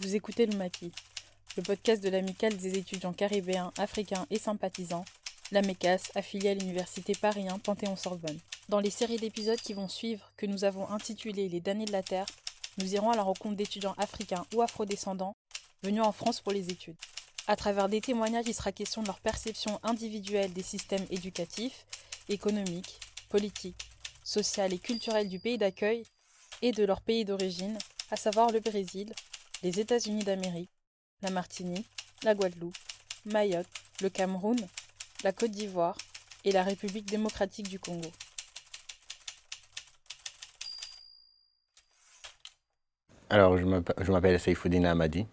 Vous écoutez le Maquis, le podcast de l'amicale des étudiants caribéens, africains et sympathisants, la MECAS, affiliée à l'université Paris 1 Panthéon-Sorbonne. Dans les séries d'épisodes qui vont suivre, que nous avons intitulées Les damnés de la Terre, nous irons à la rencontre d'étudiants africains ou afrodescendants venus en France pour les études. À travers des témoignages, il sera question de leur perception individuelle des systèmes éducatifs, économiques, politiques, sociaux et culturels du pays d'accueil et de leur pays d'origine, à savoir le Brésil, les États-Unis d'Amérique, la Martinique, la Guadeloupe, Mayotte, le Cameroun, la Côte d'Ivoire et la République démocratique du Congo. Alors, je m'appelle Saifoudina Amadi.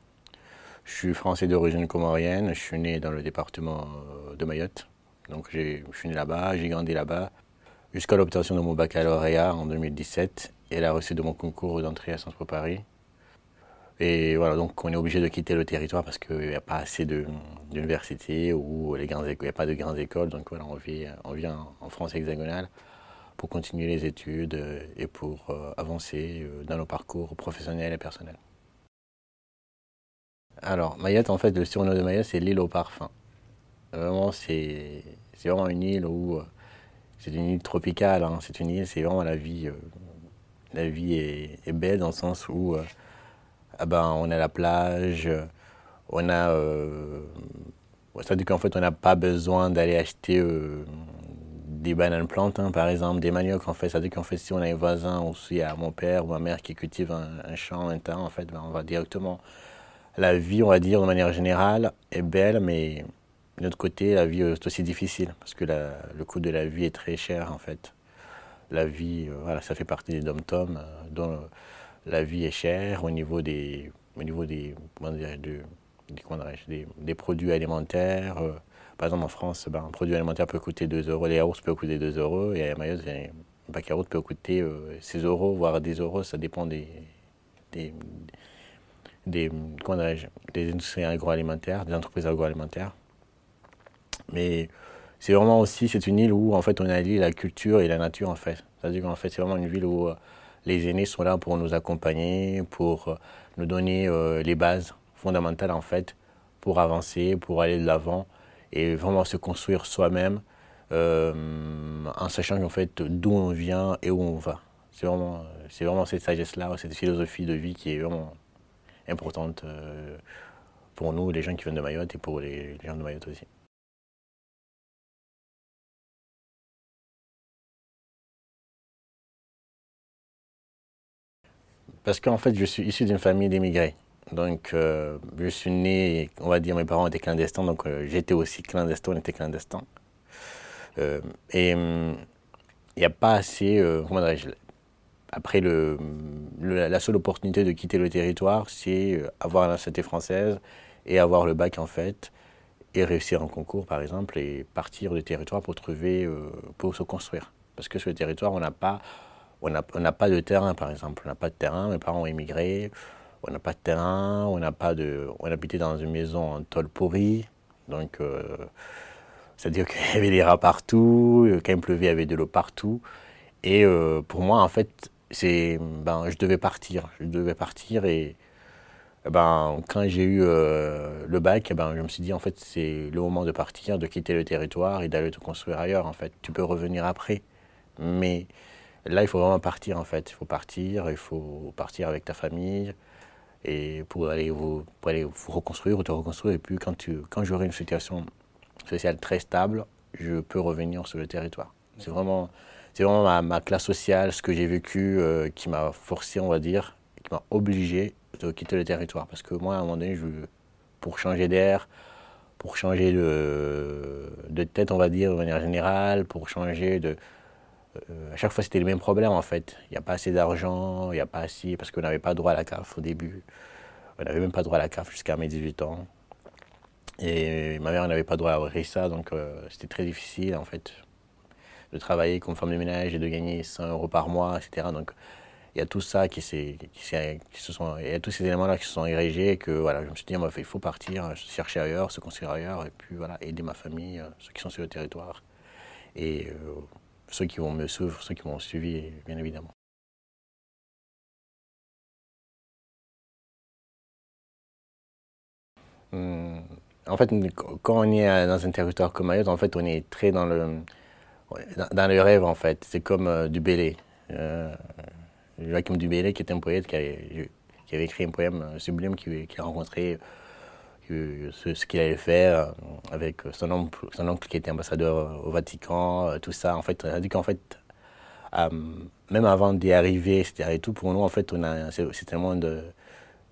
Je suis français d'origine comorienne. Je suis né dans le département euh, de Mayotte. Donc, je suis né là-bas, j'ai grandi là-bas jusqu'à l'obtention de mon baccalauréat en 2017 et la reçue de mon concours d'entrée à Po Paris. Et voilà, donc on est obligé de quitter le territoire parce qu'il n'y a pas assez d'universités ou il n'y a pas de grandes écoles. Donc voilà, on, vient, on vient en France hexagonale pour continuer les études et pour euh, avancer euh, dans nos parcours professionnels et personnels. Alors, Mayotte, en fait, le surnom de Mayotte, c'est l'île au parfum. Vraiment, c'est vraiment une île où euh, c'est une île tropicale. Hein. c'est une île, c'est vraiment la vie. la vie est, belle dans le sens où ah ben, on a la plage, on a. Euh, C'est-à-dire qu'en fait, on n'a pas besoin d'aller acheter euh, des bananes plantes, hein, par exemple, des maniocs, en fait. C'est-à-dire qu'en fait, si on a un voisin ou si a mon père ou ma mère qui cultive un, champ, un temps, en fait, ben, on va directement. La vie, on va dire, de manière générale, est belle, mais de l'autre côté, la vie est aussi difficile parce que le coût de la vie est très cher, en fait. La vie, euh, voilà, ça fait partie des dom-toms, la vie est chère au niveau des, au niveau des, des, des, produits alimentaires. Euh, par exemple, en France, ben, un produit alimentaire peut coûter 2 euros, les yaourts peuvent coûter 2 euros, et à Mayotte, un yaourt peut coûter 6 euh, euros, voire 10 euros, ça dépend des, des, des, des industries agroalimentaires, des entreprises agroalimentaires. Mais c'est vraiment aussi, c'est une île où en fait on allie la culture et la nature en fait. C'est-à-dire qu'en fait c'est vraiment une ville où euh, les aînés sont là pour nous accompagner, pour euh, nous donner euh, les bases fondamentales en fait, pour avancer, pour aller de l'avant et vraiment se construire soi-même euh, en sachant fait d'où on vient et où on va. C'est vraiment, c'est vraiment cette sagesse-là, cette philosophie de vie qui est vraiment importante pour nous, les gens qui viennent de Mayotte et pour les gens de Mayotte aussi. Parce qu'en fait, je suis issu d'une famille d'émigrés. Donc, euh, je suis né, on va dire, mes parents étaient clandestins, donc euh, j'étais aussi clandestin, on était clandestin. Euh, et il n'y a pas assez, après, la seule opportunité de quitter le territoire, c'est avoir la nationalité française et avoir le bac, en fait, et réussir un concours, par exemple, et partir du territoire pour trouver, pour se construire. Parce que sur le territoire, on n'a pas on n'a pas de terrain, par exemple. On n'a pas de terrain, mes parents ont immigré. On n'a pas de terrain, on n'a pas de. On habitait dans une maison en tôle pourrie. Donc, euh, c'est-à-dire qu'il y avait des rats partout. Quand il pleuvait, il y avait de l'eau partout. Et euh, pour moi, en fait, c'est. Ben, je devais partir. Je devais partir et. Ben, quand j'ai eu euh, le bac, ben, je me suis dit, en fait, c'est le moment de partir, de quitter le territoire et d'aller te construire ailleurs. En fait, tu peux revenir après. Mais Là, il faut vraiment partir en fait. Il faut partir, il faut partir avec ta famille et pour aller vous, pour aller vous reconstruire ou te reconstruire. Et puis quand, tu, quand j'aurai une situation sociale très stable, je peux revenir sur le territoire. C'est vraiment, c'est vraiment ma, ma, classe sociale, ce que j'ai vécu, euh, qui m'a forcé, on va dire, qui m'a obligé de quitter le territoire. Parce que moi, à un moment donné, je, pour changer d'air, pour changer de, de tête, on va dire, de manière générale, pour changer de, euh, à chaque fois, c'était le même problème en fait. Il n'y a pas assez d'argent, il n'y a pas assez. Parce qu'on n'avait pas droit à la CAF au début. On n'avait même pas droit à la CAF jusqu'à mes 18 ans. Et ma mère n'avait pas droit à RISA, donc euh, c'était très difficile en fait de travailler comme femme de ménage et de gagner 100 euros par mois, etc. Donc il y a tout ça qui, se sont. Il y a tous ces éléments-là qui se sont érigés que voilà, je me suis dit, il faut partir, chercher ailleurs, se construire ailleurs, et puis voilà, aider ma famille, euh, ceux qui sont sur le territoire. Et ceux qui vont me suivre, ceux qui m'ont suivi, bien évidemment. Hmm. En fait, quand on est dans un territoire comme Mayotte, en fait, on est très dans le, dans, le rêve, en fait. C'est comme euh, du. Euh, Joachim Dubélé, qui est un poète qui avait, écrit un poème sublime, qui, qui a rencontré ce, qu'il allait faire avec son oncle, son oncle qui était ambassadeur au Vatican, tout ça. En fait, on a dit qu'en fait, même avant d'y arriver, etc. Et tout, pour nous, en fait, on a, c'est tellement de,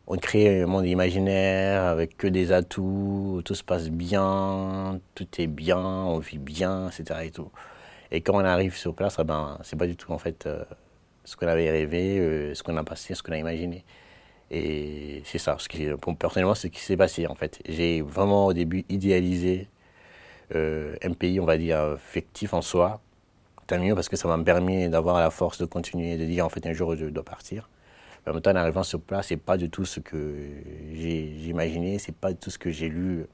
on crée un monde imaginaire avec que des atouts, tout se passe bien, tout est bien, on vit bien, etc. Et, tout. et quand on arrive sur place, eh ben, c'est pas du tout en fait euh, ce qu'on avait rêvé, euh, ce qu'on a passé, ce qu'on a imaginé. Et c'est ça, ce qui, personnellement, c'est ce qui s'est passé en fait. J'ai vraiment au début idéalisé euh, un pays, on va dire, fictif en soi. Tant mieux parce que ça m'a permis d'avoir la force de continuer, de dire en fait un jour je dois partir. Mais en même temps, en arrivant sur place, c'est pas du tout ce que j'ai imaginé, c'est pas du tout ce que j'ai lu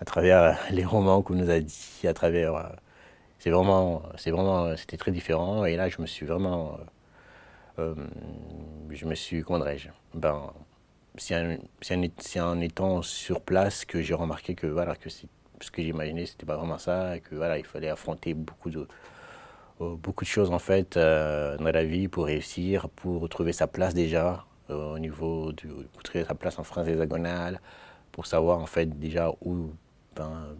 à travers les romans qu'on nous a dit, à travers. Euh, c'est vraiment, c'était très différent. Et là, je me suis vraiment, euh, je me suis, comment dirais-je, ben, c'est en, étant sur place que j'ai remarqué que voilà que ce que j'imaginais, c'était pas vraiment ça, et que voilà, il fallait affronter beaucoup de euh, beaucoup de choses en fait euh, dans la vie pour réussir, pour trouver sa place déjà au niveau du, pour trouver sa place en France hexagonale, pour savoir en fait déjà où ben,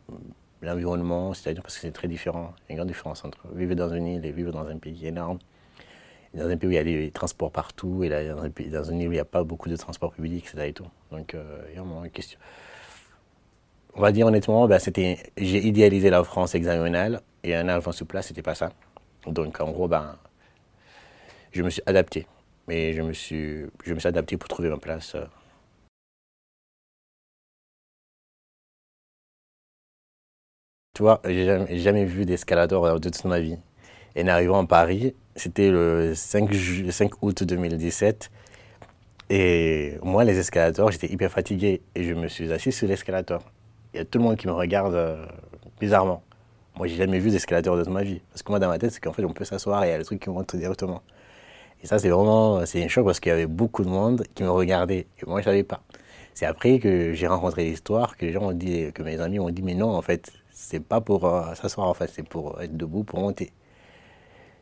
l'environnement, c'est-à-dire parce que c'est très différent, il y a une grande différence entre vivre dans une île et vivre dans un pays énorme. Dans un pays où il y a des transports partout, et là, dans, un pays, dans île où il n'y a pas beaucoup de transports publics, etc. Donc, il y a une question. On va dire honnêtement, ben, j'ai idéalisé la France hexagonale, et un arrivant sur place, c'était pas ça. Donc en gros, ben, je me suis adapté. Mais je me suis, je me suis adapté pour trouver ma place. Euh. Tu vois, j'ai jamais, jamais vu d'escalator de toute ma vie. En arrivant à Paris, c'était le 5, 5 août 2017. Et moi, les escalators, j'étais hyper fatigué. Et je me suis assis sur l'escalator. Il y a tout le monde qui me regarde euh, bizarrement. Moi, j'ai jamais vu d'escalateur de toute ma vie. Parce que moi, dans ma tête, c'est qu'en fait, on peut s'asseoir et il y a le truc qui monte directement. Et ça, c'est vraiment, c'est un choc parce qu'il y avait beaucoup de monde qui me regardait. Et moi, je savais pas. C'est après que j'ai rencontré l'histoire que les gens ont dit, que mes amis ont dit, mais non, en fait, c'est pas pour euh, s'asseoir, en fait, c'est pour être debout, pour monter.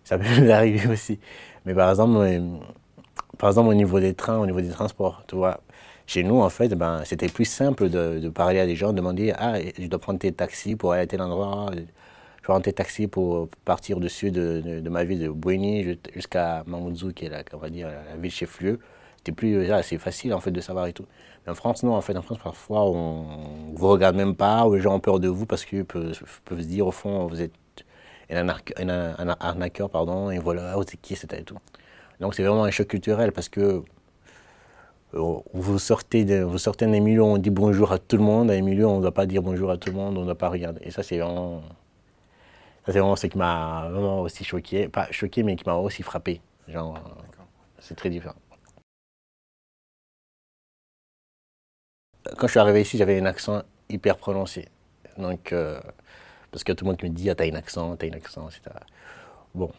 Ça peut nous arriver aussi. Mais par exemple, euh, par exemple, au niveau des trains, au niveau des transports, tu vois, chez nous, en fait, ben, c'était plus simple de, parler à des gens, de demander Ah, je dois prendre tes taxis pour aller à tel endroit prends tes taxis pour partir dessus de, de, ma ville de Bouéni jusqu'à Mamoudzou, qui est la, on va dire, la ville chef-lieu. C'était plus assez facile en fait de savoir et tout. Mais en France, non, en fait, en France, parfois, on ne vous regarde même pas, ou les gens ont peur de vous parce qu'ils peuvent, se dire, au fond, vous êtes un, un, arnaqueur, pardon, et voilà, vous êtes qui, c'était et tout. Donc c'est vraiment un choc culturel parce que euh, vous sortez, de, vous sortez d'un milieu on dit bonjour à tout le monde, à un milieu on ne doit pas dire bonjour à tout le monde, on ne doit pas regarder. Et ça, c'est vraiment c'est vraiment ce qui m'a vraiment aussi choqué, pas choqué, mais qui m'a aussi frappé. Genre, c'est très différent. Quand je suis arrivé ici, j'avais un accent hyper prononcé. Donc, euh, parce que tout le monde me dit, ah, t'as un accent, t'as un accent, etc. Bon,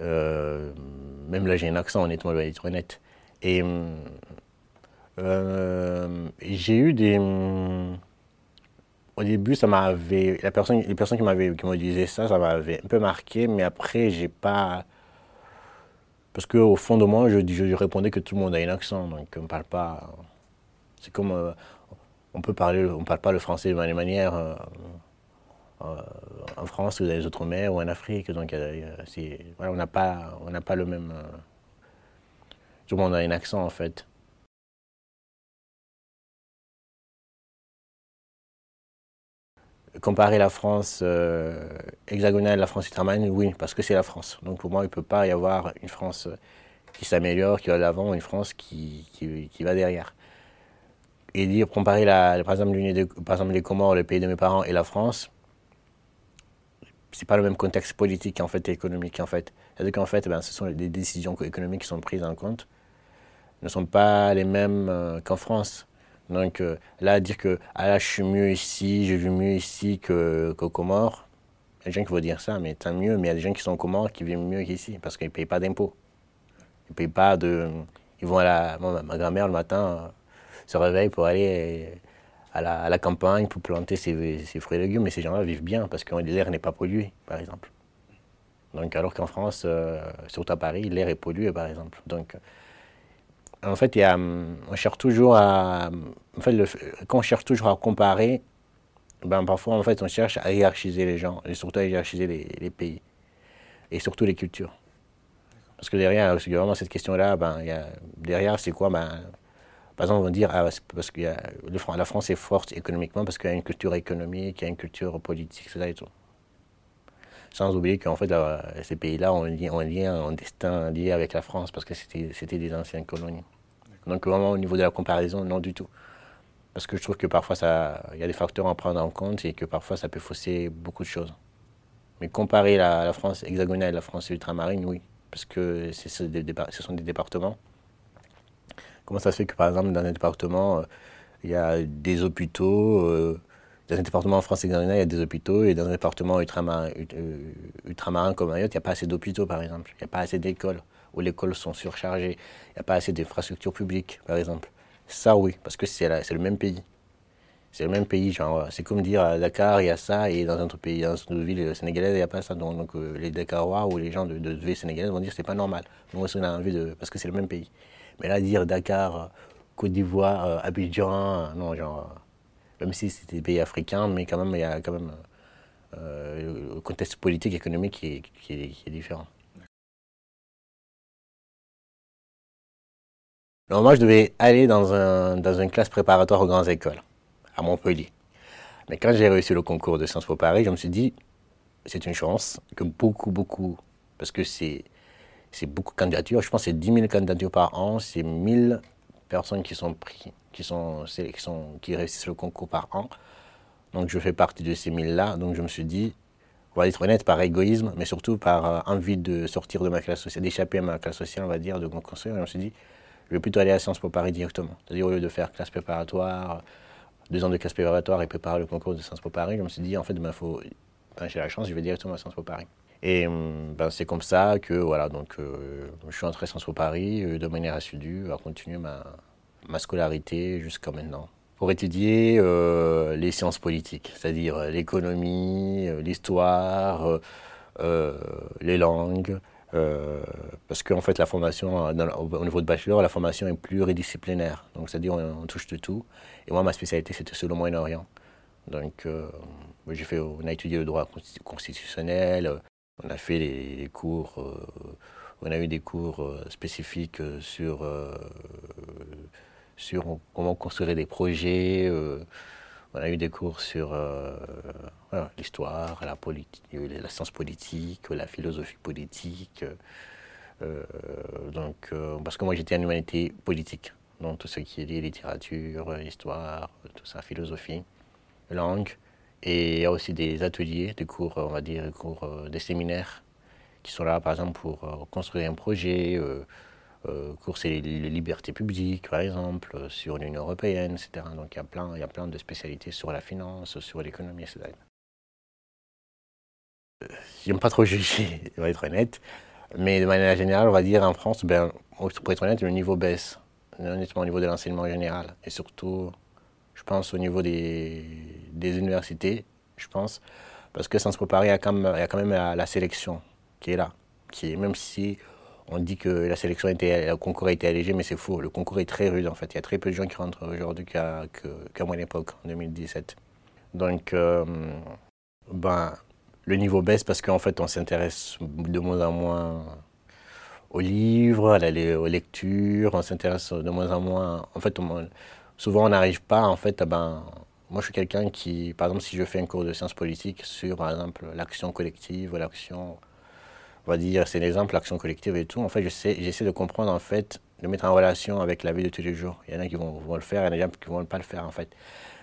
euh, même là, j'ai un accent, honnêtement, je vais être honnête. Et euh, j'ai eu des au début, ça m'avait. La personne, les personnes qui m'avaient qui me ça, ça m'avait un peu marqué, mais après, j'ai pas. Parce qu'au fond de moi, je, je, répondais que tout le monde a un accent, donc on ne parle pas. C'est comme. Euh, on peut parler, on parle pas le français de la même manière euh, euh, en France ou dans les autres mers ou en Afrique, donc voilà, on n'a pas, pas le même. tout le monde a un accent en fait. comparer la France euh, hexagonale à la France ultramarine, oui, parce que c'est la France. Donc pour moi, il ne peut pas y avoir une France qui s'améliore, qui va de l'avant, une France qui, qui, va derrière. Et dire, comparer par, exemple, par exemple les Comores, le pays de mes parents, et la France, c'est pas le même contexte politique en fait, et économique en fait. C'est-à-dire qu'en fait, ben, ce sont des décisions économiques qui sont prises en compte, ne sont pas les mêmes euh, qu'en France. Donc euh, là, dire que ah là, je suis mieux ici, je vis mieux ici qu'aux Comores, il y a des gens qui vont dire ça, mais tant mieux, mais il y a des gens qui sont aux Comores qui vivent mieux qu'ici parce qu'ils ne payent pas d'impôts. Ils payent pas de. Ils vont à la. ma grand-mère le matin se réveille pour aller à la, campagne pour planter ses, fruits et légumes, mais ces gens-là vivent bien parce que l'air n'est pas pollué, par exemple. Donc, alors qu'en France, euh, surtout à Paris, l'air est pollué, par exemple. Donc, en fait, on cherche toujours à. En fait, quand on cherche toujours à comparer, ben, parfois, en fait, on cherche à hiérarchiser les gens, et surtout à hiérarchiser les, pays, et surtout les cultures. Parce que derrière, vraiment cette question-là, ben, derrière, c'est quoi ben, par exemple, on va dire, ah, parce que la France est forte économiquement parce qu'il y a une culture économique, il y a une culture politique, etc. Et tout. Sans oublier qu'en fait, ces pays-là ont, un lien, un destin lié avec la France parce que c'était des anciennes colonies. Donc vraiment au niveau de la comparaison, non du tout. Parce que je trouve que parfois, il y a des facteurs à prendre en compte et que parfois, ça peut fausser beaucoup de choses. Mais comparer la, France hexagonale et la France ultramarine, oui. Parce que ce sont des départements Comment ça se fait que, par exemple, dans un département, euh, il y a des hôpitaux euh, Dans un département en France il y a des hôpitaux, et dans un département ultramarin, euh, ultramarin comme Mayotte, il n'y a pas assez d'hôpitaux, par exemple. Il n'y a pas assez d'écoles, où les écoles sont surchargées. Il n'y a pas assez d'infrastructures publiques, par exemple. Ça, oui, parce que c'est le même pays. C'est le même pays, genre, c'est comme dire à Dakar, il y a ça, et dans un autre pays, dans une ville sénégalaise, il n'y a pas ça. Donc, les Dakarois ou les gens de, de ville sénégalaise vont dire c'est pas normal. Nous, on a envie de. parce que c'est le même pays. Mais là, dire Dakar, Côte d'Ivoire, euh, Abidjan, euh, non, genre, euh, même si c'était des pays africains, mais quand même, il y a quand même euh, le contexte politique, économique qui est, qui est, qui est différent. Alors moi, je devais aller dans, un, dans une classe préparatoire aux grandes écoles, à Montpellier. Mais quand j'ai réussi le concours de Sciences Po Paris, je me suis dit, c'est une chance que beaucoup, beaucoup, parce que c'est c'est beaucoup de candidatures. Je pense que c'est 10 000 candidatures par an. C'est 1000 personnes qui sont pris, qui, sont, qui, qui réussissent le concours par an. Donc je fais partie de ces 1000-là. Donc je me suis dit, on va être honnête, par égoïsme, mais surtout par euh, envie de sortir de ma classe sociale, d'échapper à ma classe sociale, on va dire, de me construire. Je me suis dit, je vais plutôt aller à Sciences Po Paris directement. C'est-à-dire au lieu de faire classe préparatoire, deux ans de classe préparatoire et préparer le concours de Sciences Po Paris, je me suis dit, en fait, ben, faut, quand j'ai la chance, je vais directement à Sciences Po Paris. Et hum, ben, c'est comme ça que voilà, donc, euh, je suis entré à Sciences Po Paris euh, de manière assidue à continuer ma, ma scolarité jusqu'à maintenant. Pour étudier euh, les sciences politiques, c'est-à-dire l'économie, l'histoire, les langues, parce qu'en fait la formation, au niveau de bachelor, la formation est pluridisciplinaire, donc c'est-à-dire on, touche de tout. Et moi ma spécialité c'était sur le Moyen-Orient. Donc j'ai fait, on a étudié le droit constitutionnel, on a fait des cours, euh, on a eu des cours euh, spécifiques euh, sur, sur comment construire des projets. On a eu des cours sur l'histoire, la, science politique, la philosophie politique. donc, parce que moi j'étais en humanité politique, donc tout ce qui est littérature, histoire, tout ça, philosophie, langue. Et il y a aussi des ateliers, des cours, on va dire, des cours, euh, des séminaires qui sont là, par exemple, pour euh, construire un projet, euh, euh cours sur les, libertés publiques, par exemple, sur l'Union européenne, etc. Donc il y, a plein, il y a plein de spécialités sur la finance, sur l'économie, etc. J'aime pas trop juger, on va être honnête. Mais de manière générale, on va dire en France, ben, pour être honnête, le niveau baisse, honnêtement au niveau de l'enseignement général. Et surtout, je pense, au niveau des, universités, je pense, parce que Sciences Po Paris, il y a quand même, il y a quand même la, sélection qui est là. Qui est, même si on dit que la sélection était, le concours a été allégé, mais c'est faux. Le concours est très rude en fait. Il y a très peu de gens qui rentrent aujourd'hui qu'à qu mon époque, en 2017. Donc, euh, ben, le niveau baisse parce qu'en fait, on s'intéresse de moins en moins aux livres, à la, aux lectures, on s'intéresse de moins en moins. En fait, souvent on n'arrive pas, en fait, ben, moi je suis quelqu'un qui, par exemple, si je fais un cours de sciences politiques sur, par exemple, l'action collective, l'action, on va dire, c'est l'exemple, l'action collective et tout, en fait, j'essaie de comprendre, en fait, de mettre en relation avec la vie de tous les jours. Il y en a qui vont, vont le faire, il y en a qui ne vont pas le faire, en fait.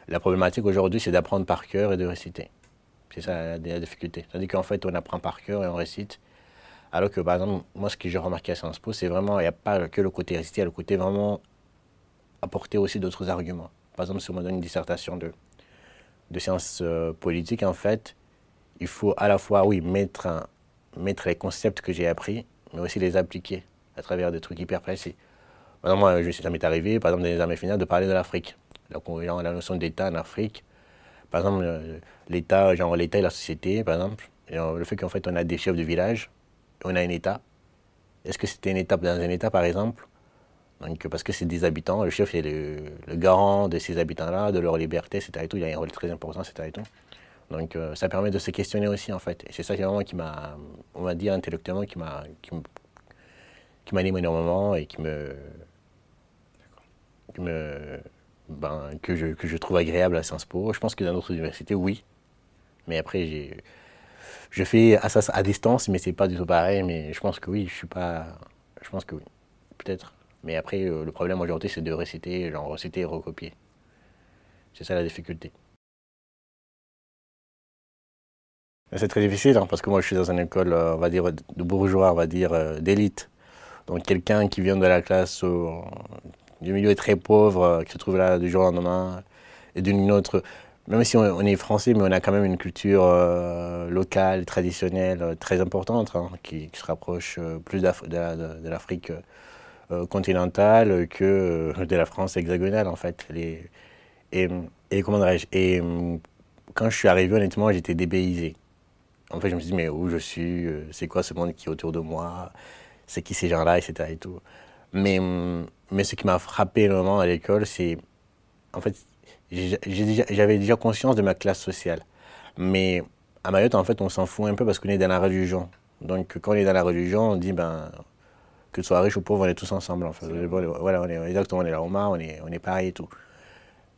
La problématique aujourd'hui, c'est d'apprendre par cœur et de réciter. C'est ça la, difficulté. C'est-à-dire qu'en fait, on apprend par cœur et on récite. Alors que, par exemple, moi, ce que j'ai remarqué à Sciences Po, c'est vraiment, il n'y a pas que le côté réciter, il y a le côté vraiment apporter aussi d'autres arguments. Par exemple, si on me donne une dissertation de, de sciences euh, politiques, en fait, il faut à la fois, oui, mettre, mettre les concepts que j'ai appris, mais aussi les appliquer à travers des trucs hyper précis. Moi, je, ça m'est arrivé, par exemple, dans les armées finales, de parler de l'Afrique. la, la notion d'État en Afrique. Par exemple, euh, l'État, genre l'État et la société, par exemple. le fait qu'en fait on a des chefs de village, on a un État. Est-ce que c'était une étape dans un État, par exemple? Donc, Parce que c'est des habitants, le chef est le, garant de ces habitants-là, de leur liberté, etc. Et tout. Il a un rôle très important, etc. Et tout. Donc euh, ça permet de se questionner aussi, en fait. Et c'est ça qui, vraiment, qui m'a, on va dire intellectuellement, qui m'a, qui, qui m'anime énormément et qui me, ben, que, je, trouve agréable à Sciences Po. Je pense que dans d'autres universités, oui. Mais après, j'ai, je fais à, à distance, mais c'est pas du tout pareil. Mais je pense que oui, je suis pas. Je pense que oui. Peut-être. Mais après, euh, le problème aujourd'hui, c'est de réciter, genre réciter et recopier. C'est ça la difficulté. C'est très difficile hein, parce que moi je suis dans une école, euh, on va dire, de bourgeois, on va dire, euh, d'élite. Donc quelqu'un qui vient de la classe du milieu très pauvre, qui se trouve là du jour au lendemain, et d'une autre, même si on, est français, mais on a quand même une culture locale, traditionnelle, très importante, hein, qui, se rapproche plus de l'Afrique continentale que de la France hexagonale en fait. Et, comment dirais-je Et quand je suis arrivé, honnêtement, j'étais dépaysé. En fait, je me suis dit, mais où je suis euh, C'est quoi ce monde qui est autour de moi C'est qui ces gens-là etc. Et tout. Mais, mais ce qui m'a frappé énormément à l'école, c'est. En fait, j'avais déjà conscience de ma classe sociale. Mais à Mayotte, en fait, on s'en fout un peu parce qu'on est dans la religion. Donc, quand on est dans la religion, on dit, ben, que ce soit riche ou pauvre, on est tous ensemble. En fait. Voilà, on est, exactement, on est là, on est, on est pareil et tout.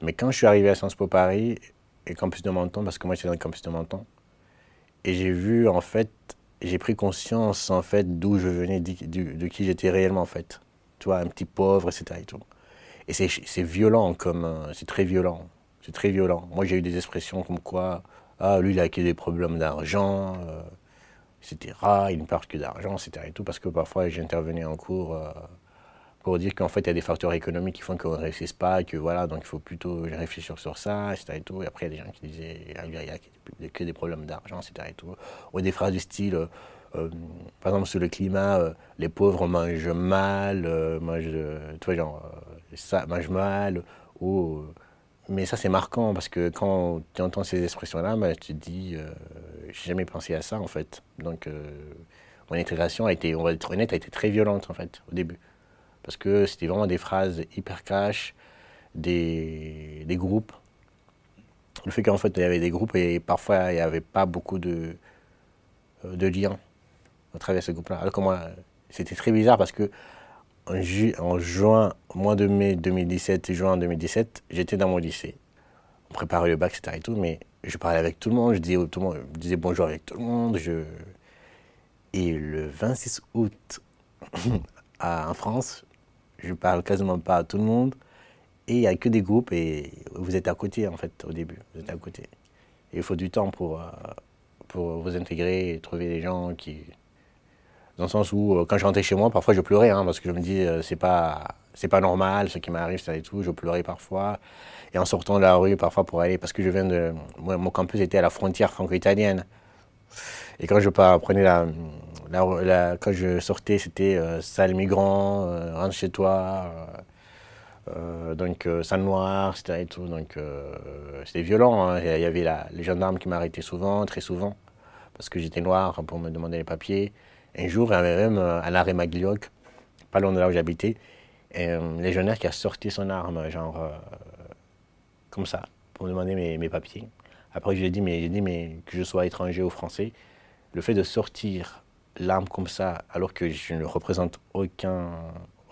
Mais quand je suis arrivé à Sciences Po Paris, et campus de Menton, parce que moi j'étais dans le campus de Menton, et j'ai vu, en fait, j'ai pris conscience, en fait, d'où je venais, de, qui j'étais réellement, en fait. Tu un petit pauvre, etc. Et, et c'est violent, comme. Euh, c'est très violent. C'est très violent. Moi, j'ai eu des expressions comme quoi, ah, lui, il a acquis des problèmes d'argent, euh, etc. Il ne parle que d'argent, etc. Et tout, parce que parfois, j'intervenais en cours. Euh, pour dire qu'en fait, il y a des facteurs économiques qui font qu'on ne réussisse pas, que voilà, donc il faut plutôt réfléchir sur ça, etc. Et, tout. et après, il y a des gens qui disaient, il y a que des problèmes d'argent, etc. Et tout. Ou des phrases du style, euh, euh, par exemple, sur le climat, euh, les pauvres mangent mal, mangent, tu vois, genre, ça, mangent mal, ou... mais ça, c'est marquant parce que quand tu entends ces expressions-là, bah, tu te dis, j'ai jamais pensé à ça en fait. Donc, mon intégration a été, on va être honnête, a été très violente en fait au début parce que c'était vraiment des phrases hyper cash, des, des groupes. Le fait qu'en fait, il y avait des groupes et parfois, il n'y avait pas beaucoup de, de liens à travers ces groupes-là. Alors que moi, c'était très bizarre parce que en, ju en juin, mois de mai 2017 et juin 2017, j'étais dans mon lycée. On préparait le bac, etc. Et, tout, mais je parlais avec tout le monde, je disais, tout le monde, je disais bonjour avec tout le monde. Je... Et le 26 août, en France, je parle quasiment pas à tout le monde. Et il n'y a que des groupes et vous êtes à côté en fait au début. Vous êtes à côté. Et il faut du temps pour, euh, pour vous intégrer et trouver des gens qui. Dans le sens où, euh, quand je rentrais chez moi, parfois je pleurais hein, parce que je me dis, euh, c'est pas, c'est pas normal ce qui m'arrive, ça et tout. Je pleurais parfois. Et en sortant de la rue, parfois pour aller, parce que je viens de. mon campus était à la frontière franco-italienne. Et quand je prenais la, quand je sortais, c'était euh, salle migrant, euh, rentre chez toi, euh, donc salle noire, etc. Et tout. Donc c'était violent. Hein. Il y avait les gendarmes qui m'arrêtaient souvent, très souvent, parce que j'étais noir pour me demander les papiers. Un jour, il y avait même à l'arrêt Maglioc, pas loin de là où j'habitais, un légionnaire qui a sorti son arme, genre comme ça, pour me demander mes, papiers. Après, je lui ai dit, mais, dit, mais que je sois étranger ou français, le fait de sortir l'arme comme ça, alors que je ne représente aucun,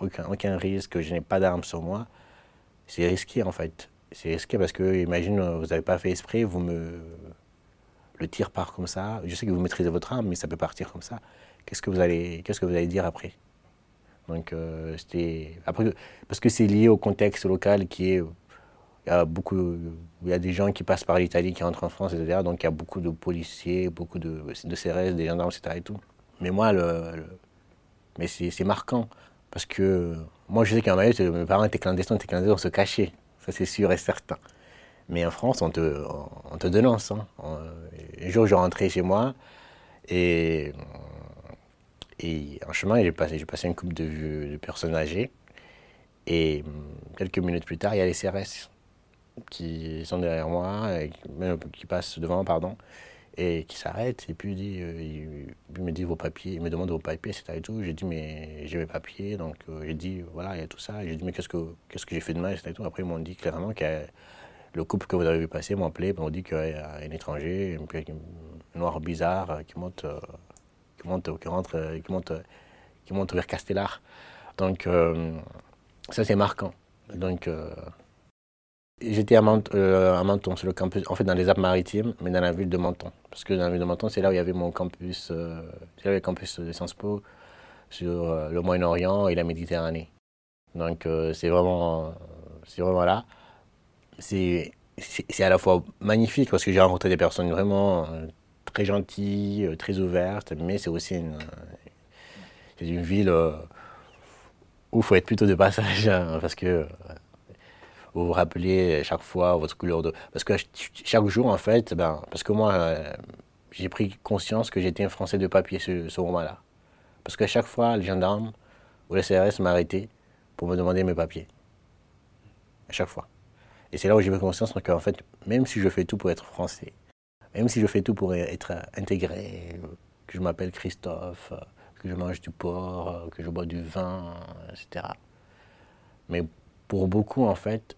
aucun, aucun risque, que je n'ai pas d'arme sur moi, c'est risqué en fait. C'est risqué parce que, imagine, vous n'avez pas fait esprit, vous me. Le tir part comme ça. Je sais que vous maîtrisez votre arme, mais ça peut partir comme ça. Qu'est-ce que vous allez, qu'est-ce que vous allez dire après? Donc, euh, c'était. Après, parce que c'est lié au contexte local qui est. Il y a beaucoup. Il y a des gens qui passent par l'Italie, qui rentrent en France, etc. Donc, il y a beaucoup de policiers, beaucoup de, CRS, des gendarmes, etc. Et tout. Mais moi, le, mais c'est marquant. Parce que moi, je sais qu'en Mayotte, mes parents étaient clandestins, étaient clandestins, on se cachait. Ça, c'est sûr et certain. Mais en France, on te, on te dénonce. Hein. Un jour, je rentrais chez moi et, et en chemin, j'ai passé, passé une couple de, de personnes âgées. Et quelques minutes plus tard, il y a les CRS. Qui sont derrière moi, et qui passent devant, pardon, et qui s'arrêtent. Et puis il, dit, euh, me dit vos papiers, me demande vos papiers, etc. Et tout. J'ai dit, mais j'ai mes papiers. Donc euh, j'ai dit, voilà, il y a tout ça. J'ai dit, mais qu'est-ce que, qu'est-ce que j'ai fait de mal, etc. Et tout. Après, ils m'ont dit clairement que le couple que vous avez vu passer m'a appelé, m'ont dit qu'il y a un étranger, un noir bizarre qui monte, qui monte, qui rentre, qui monte, qui monte vers Castellar. Donc ça, c'est marquant. Donc, euh, j'étais à, euh, à, Menton, sur le campus, en fait dans les Alpes-Maritimes, mais dans la ville de Menton. Parce que dans la ville de Menton, c'est là où il y avait mon campus, euh, c'est là le campus de Sciences Po sur le Moyen-Orient et la Méditerranée. Donc, c'est vraiment, c'est vraiment là. C'est, à la fois magnifique parce que j'ai rencontré des personnes vraiment très gentilles, très ouvertes, mais c'est aussi une, une ville où il faut être plutôt de passage, hein, parce que euh, vous vous rappelez chaque fois votre couleur de... Parce que chaque jour, en fait, ben, parce que moi, euh, j'ai pris conscience que j'étais un Français de papier ce, ce moment-là. Parce qu'à chaque fois, les gendarmes ou les CRS m'arrêtaient pour me demander mes papiers. À chaque fois. Et c'est là où j'ai pris conscience qu'en fait, même si je fais tout pour être français, même si je fais tout pour être intégré, que je m'appelle Christophe, que je mange du porc, euh, que je bois du vin, etc. Mais pour beaucoup, en fait,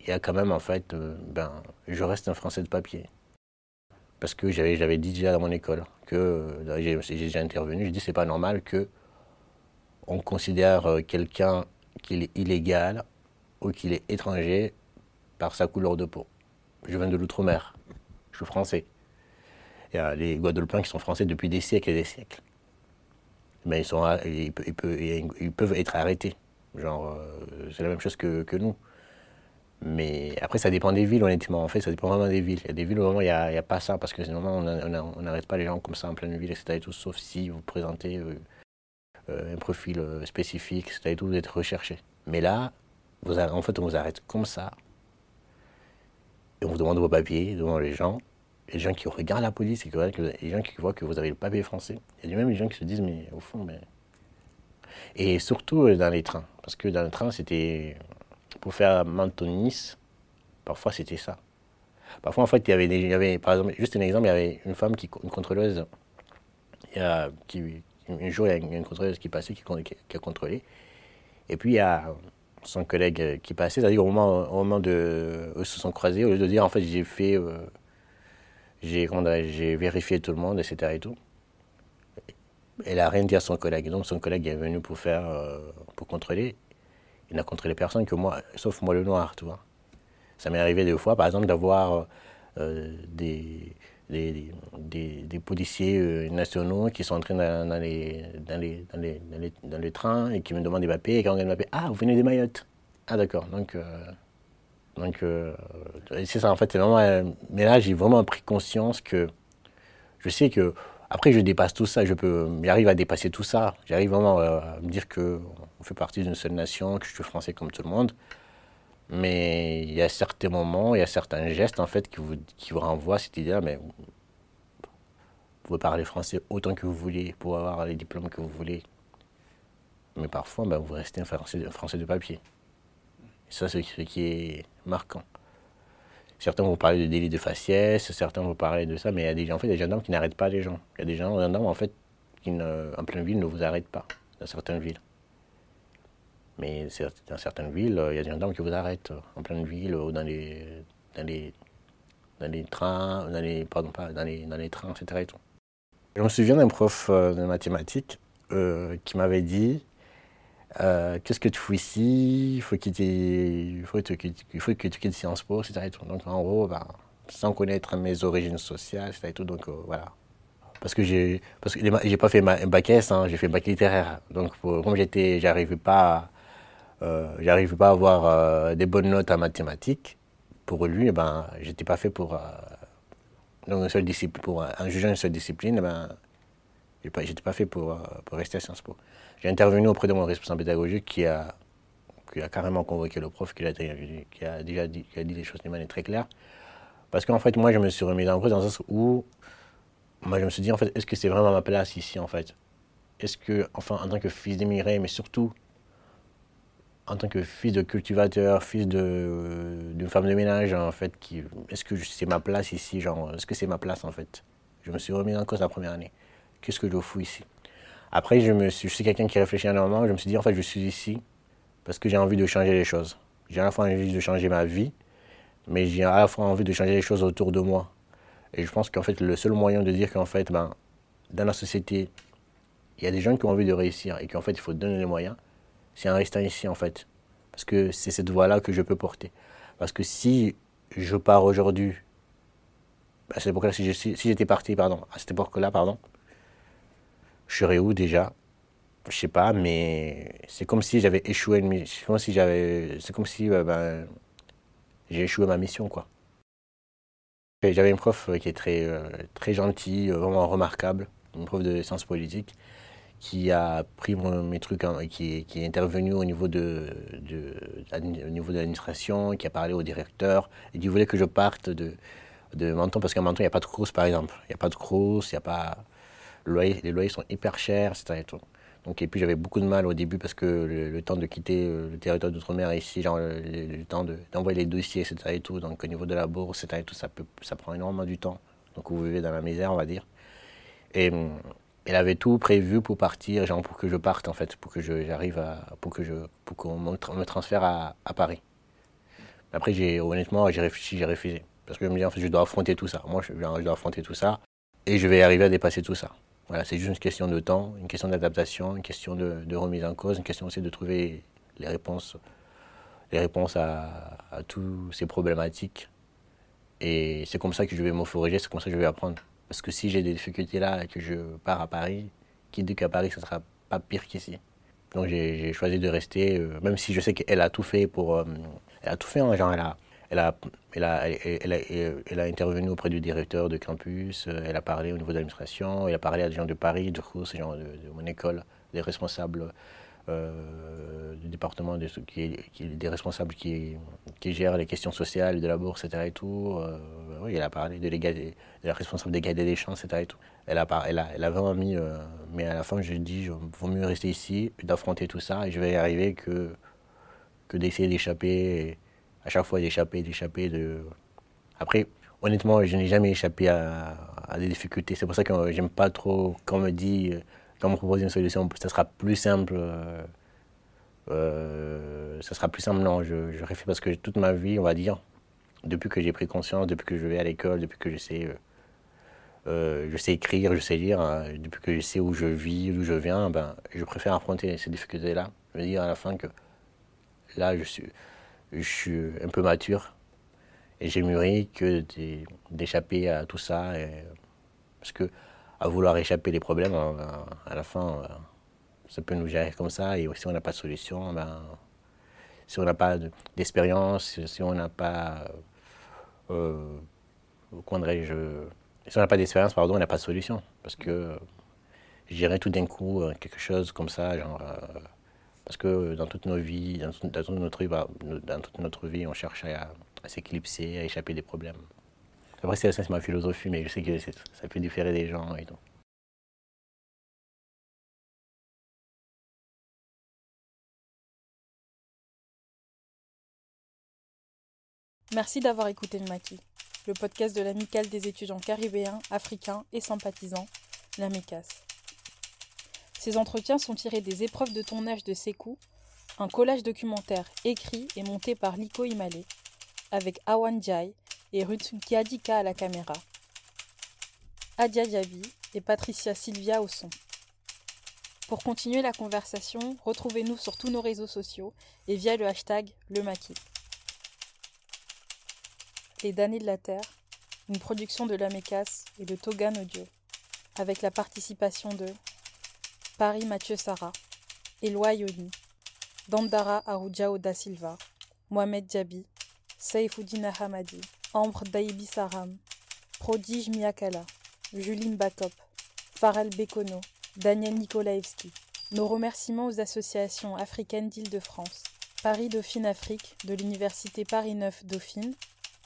il y a quand même, en fait, euh, ben, je reste un Français de papier. Parce que j'avais, j'avais dit déjà dans mon école que euh, j'ai, déjà intervenu, je dis c'est pas normal que on considère quelqu'un qu'il est illégal ou qu'il est étranger par sa couleur de peau. Je viens de l'outre-mer, je suis français. Il y a les Guadeloupéens qui sont français depuis des siècles et des siècles mais ils, sont, ils, peuvent être arrêtés. Genre, euh, c'est la même chose que, nous. Mais après, ça dépend des villes, honnêtement. En fait, ça dépend vraiment des villes. Il y a des villes où vraiment il n'y a, pas ça, parce que sinon, on n'arrête pas les gens comme ça en pleine ville, etc. Et tout, sauf si vous présentez euh, euh, un profil spécifique, etc. Et tout, vous êtes recherché. Mais là, vous, en fait, on vous arrête comme ça. Et on vous demande vos papiers devant les gens les gens qui regardent la police et que, les gens qui voient que vous avez le papier français. Il y a même des gens qui se disent, mais au fond, mais. Et surtout euh, dans les trains. Parce que dans le train, c'était. Pour faire Menton-Nice, parfois c'était ça. Parfois, en fait, il y, avait par exemple, juste un exemple, il y avait une femme, qui, une contrôleuse, a, qui, un jour, il y a une, contrôleuse qui passait, qui, a contrôlé. Et puis, il y a son collègue qui passait, c'est-à-dire au moment, au moment de. Eux se sont croisés, au lieu de dire, en fait, j'ai fait. Euh, j'ai vérifié tout le monde, etc. Et tout. Elle n'a rien dit à son collègue. Donc son collègue est venu pour faire, euh, pour contrôler. Il n'a contrôlé personne que moi, sauf moi le noir, tu vois. Ça m'est arrivé deux fois, par exemple, d'avoir euh, des, des, des, policiers euh, nationaux qui sont entrés dans, dans, les, dans, les, dans, les, dans, les, trains et qui me demandent des papiers. Et quand on me papiers, ah, vous venez de Mayotte. Ah, d'accord. Donc, donc, euh, c'est ça, en fait, vraiment. Mais là, j'ai vraiment pris conscience que je sais que. Après, je dépasse tout ça, je peux, j'arrive à dépasser tout ça. J'arrive vraiment à me dire que on fait partie d'une seule nation, que je suis français comme tout le monde. Mais il y a certains moments, il y a certains gestes, en fait, qui vous, qui vous renvoient à cette idée-là, mais vous pouvez parler français autant que vous voulez, pour avoir les diplômes que vous voulez. Mais parfois, ben, vous restez un français, un français de papier. Ça, c'est ce qui est marquant. Certains vont parler de délit de faciès, certains vont parler de ça, mais il y a des gens, en fait, des gendarmes qui n'arrêtent pas les gens. Il y a des gendarmes, en fait, qui, en pleine ville, ne vous arrêtent pas, dans certaines villes. Mais dans certaines villes, il y a des gendarmes qui vous arrêtent, en pleine ville, ou dans les, dans les, dans les trains, dans les, pardon, pas, dans les, dans les trains, etc. Je me souviens d'un prof euh, de mathématiques euh, qui m'avait dit euh, qu'est-ce que tu fais ici? Il faut, il faut, faut que tu quittes Sciences Po, etc. Donc en gros, ben, sans connaître mes origines sociales, etc. Tout, donc euh, voilà. Parce que j'ai parce pas fait ma, bac S, hein, j'ai fait bac littéraire. Donc pour, comme j'étais, j'arrivais pas, euh, j'arrivais pas à avoir des bonnes notes en mathématiques. Pour lui, eh ben, j'étais pas fait pour donc une seule discipline, pour un jugeant une seule discipline. Eh ben, j'étais pas, fait pour, pour rester à Sciences Po. J'ai intervenu auprès de mon responsable pédagogique qui a, qui a carrément convoqué le prof, qui a, déjà dit, qui a dit les choses de manière très claire. Parce qu'en fait, moi, je me suis remis en cause dans le sens où, moi, je me suis dit, en fait, est-ce que c'est vraiment ma place ici, en fait? Est-ce que, enfin, en tant que fils d'émigré, mais surtout en tant que fils de cultivateur, fils d'une femme de ménage, en fait, est-ce que c'est ma place ici, est-ce que c'est ma place, en fait? Je me suis remis en cause la première année. Qu'est-ce que je fous ici? Après, je, me suis, je suis quelqu'un qui réfléchit énormément, je me suis dit, en fait, je suis ici parce que j'ai envie de changer les choses. J'ai à la fois envie de changer ma vie, mais j'ai à la fois envie de changer les choses autour de moi. Et je pense qu'en fait, le seul moyen de dire qu'en fait, ben, dans la société, il y a des gens qui ont envie de réussir et qu'en fait, il faut donner les moyens, c'est en restant ici, en fait. Parce que c'est cette voie-là que je peux porter. Parce que si je pars aujourd'hui, à cette époque-là, si j'étais parti, pardon, à cette époque-là, pardon, je serais où déjà? Je sais pas, mais c'est comme si j'avais échoué une comme si j'avais. Si euh, ben, échoué ma mission, quoi. J'avais une prof qui est très, euh, très gentille, vraiment remarquable, une prof de sciences politiques, qui a pris mes trucs, hein, qui, est intervenu au niveau de, au niveau de l'administration, qui a parlé au directeur, et qui voulait que je parte de, de Menton, parce qu'à Menton, il n'y a pas de Crous, par exemple. Il n'y a pas de Crous, il n'y a pas... les loyers sont hyper chers, etc. Et tout. Donc, et puis j'avais beaucoup de mal au début parce que le, temps de quitter euh, le territoire d'outre-mer ici, le, temps d'envoyer les dossiers, etc. Et tout, donc au niveau de la bourse, etc. Et tout, ça, ça prend énormément du temps. Donc vous vivez dans la misère, on va dire. Et elle avait tout prévu pour partir, pour que je parte en fait, pour que j'arrive pour que je, qu'on me transfère à, Paris. Après, honnêtement, j'ai réfléchi, j'ai refusé, parce que je me dis en fait, je dois affronter tout ça. Moi, je, dois affronter tout ça, et je vais arriver à dépasser tout ça. Voilà, c'est juste une question de temps, une question d'adaptation, une question de, remise en cause, une question aussi de trouver les réponses, les réponses à, à toutes ces problématiques. Et c'est comme ça que je vais m'offrir, c'est comme ça que je vais apprendre. Parce que si j'ai des difficultés là et que je pars à Paris, qui dit qu'à Paris, ce sera pas pire qu'ici. Donc j'ai choisi de rester, euh, même si je sais qu'elle a tout fait pour... Euh, elle a tout fait, hein, genre elle a, elle a, elle, a, elle, a, intervenu auprès du directeur de campus, euh, elle a parlé au niveau de l'administration, elle a parlé à des gens de Paris, du coup, ces gens de, mon école, des responsables euh, du département, des, qui, des responsables qui, qui, gèrent les questions sociales de la bourse, etc. Et tout. Euh, oui, elle a parlé de, de la responsable d'égalité des chances, etc. Elle, a, elle, a, elle a vraiment mis. mais à la fin, je dis, il vaut mieux rester ici, d'affronter tout ça, et je vais y arriver que, que d'essayer d'échapper à chaque fois d'échapper, d'échapper. De... Après, honnêtement, je n'ai jamais échappé à, des difficultés. C'est pour ça que j'aime pas trop quand on me dit, quand on me propose une solution, ça sera plus simple. Euh, euh, ça sera plus simple. Non, je, réfléchis parce que toute ma vie, on va dire, depuis que j'ai pris conscience, depuis que je vais à l'école, depuis que je sais, euh, je sais écrire, je sais lire, hein, depuis que je sais où je vis, d'où je viens, ben, je préfère affronter ces difficultés-là. Je veux dire à la fin que là, je suis je suis un peu mature et j'ai mûri que d'échapper à tout ça. parce que à vouloir échapper les problèmes, à la fin, ça peut nous gérer comme ça. Et si on n'a pas de solution, ben, si on n'a pas d'expérience, si on n'a pas. Euh, je si on n'a pas d'expérience, pardon, on n'a pas de solution. Parce que gérer tout d'un coup euh, quelque chose comme ça, genre. Euh, parce que dans toute nos vies, dans, notre, bah, dans toute notre vie, on cherche à, s'éclipser, à échapper des problèmes. Après, c'est ma philosophie, mais je sais que ça peut différer des gens et tout. Merci d'avoir écouté le Maquis, le podcast de l'amicale des étudiants caribéens, africains et sympathisants, la MECAS. Ces entretiens sont tirés des épreuves de tournage de Sekou, un collage documentaire écrit et monté par Liko Imale, avec Awan Jai et Ruth Kiadika à la caméra, Adia Diaby et Patricia Silvia au son. Pour continuer la conversation, retrouvez-nous sur tous nos réseaux sociaux et via le hashtag Le Les damnés de la Terre, une production de l'Amecas et de Togan Audio, avec la participation de Paris Mathieu Sarah, Eloi Yoni, Dandara Arujao da Silva, Mohamed Djabi, Saifoudina Hamadi, Ambre Daibi Saram, Prodige Miakala, Juline Bakop, Farel Bekono, Daniel Nikolaevski. Nos remerciements aux associations africaines d'Île-de-France, Paris Dauphine Afrique de l'Université Paris 9 Dauphine,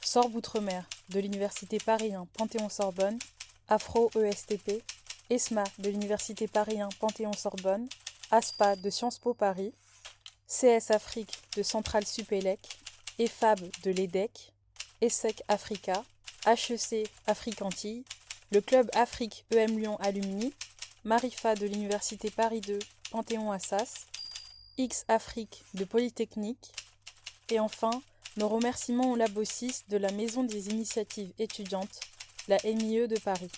Sorbe Outre-mer de l'Université Paris 1 Panthéon-Sorbonne, Afro ESTP, ESMA de l'Université Paris 1 Panthéon-Sorbonne, ASPA de Sciences Po Paris, CS Afrique de Centrale Supélec, EFAB de l'EDEC, ESSEC Africa, HEC Afrique Antilles, le Club Afrique EM Lyon Alumni, Marifa de l'Université Paris 2 Panthéon Assas, X Afrique de Polytechnique, et enfin nos remerciements au Labo 6 de la Maison des initiatives étudiantes, la MIE de Paris.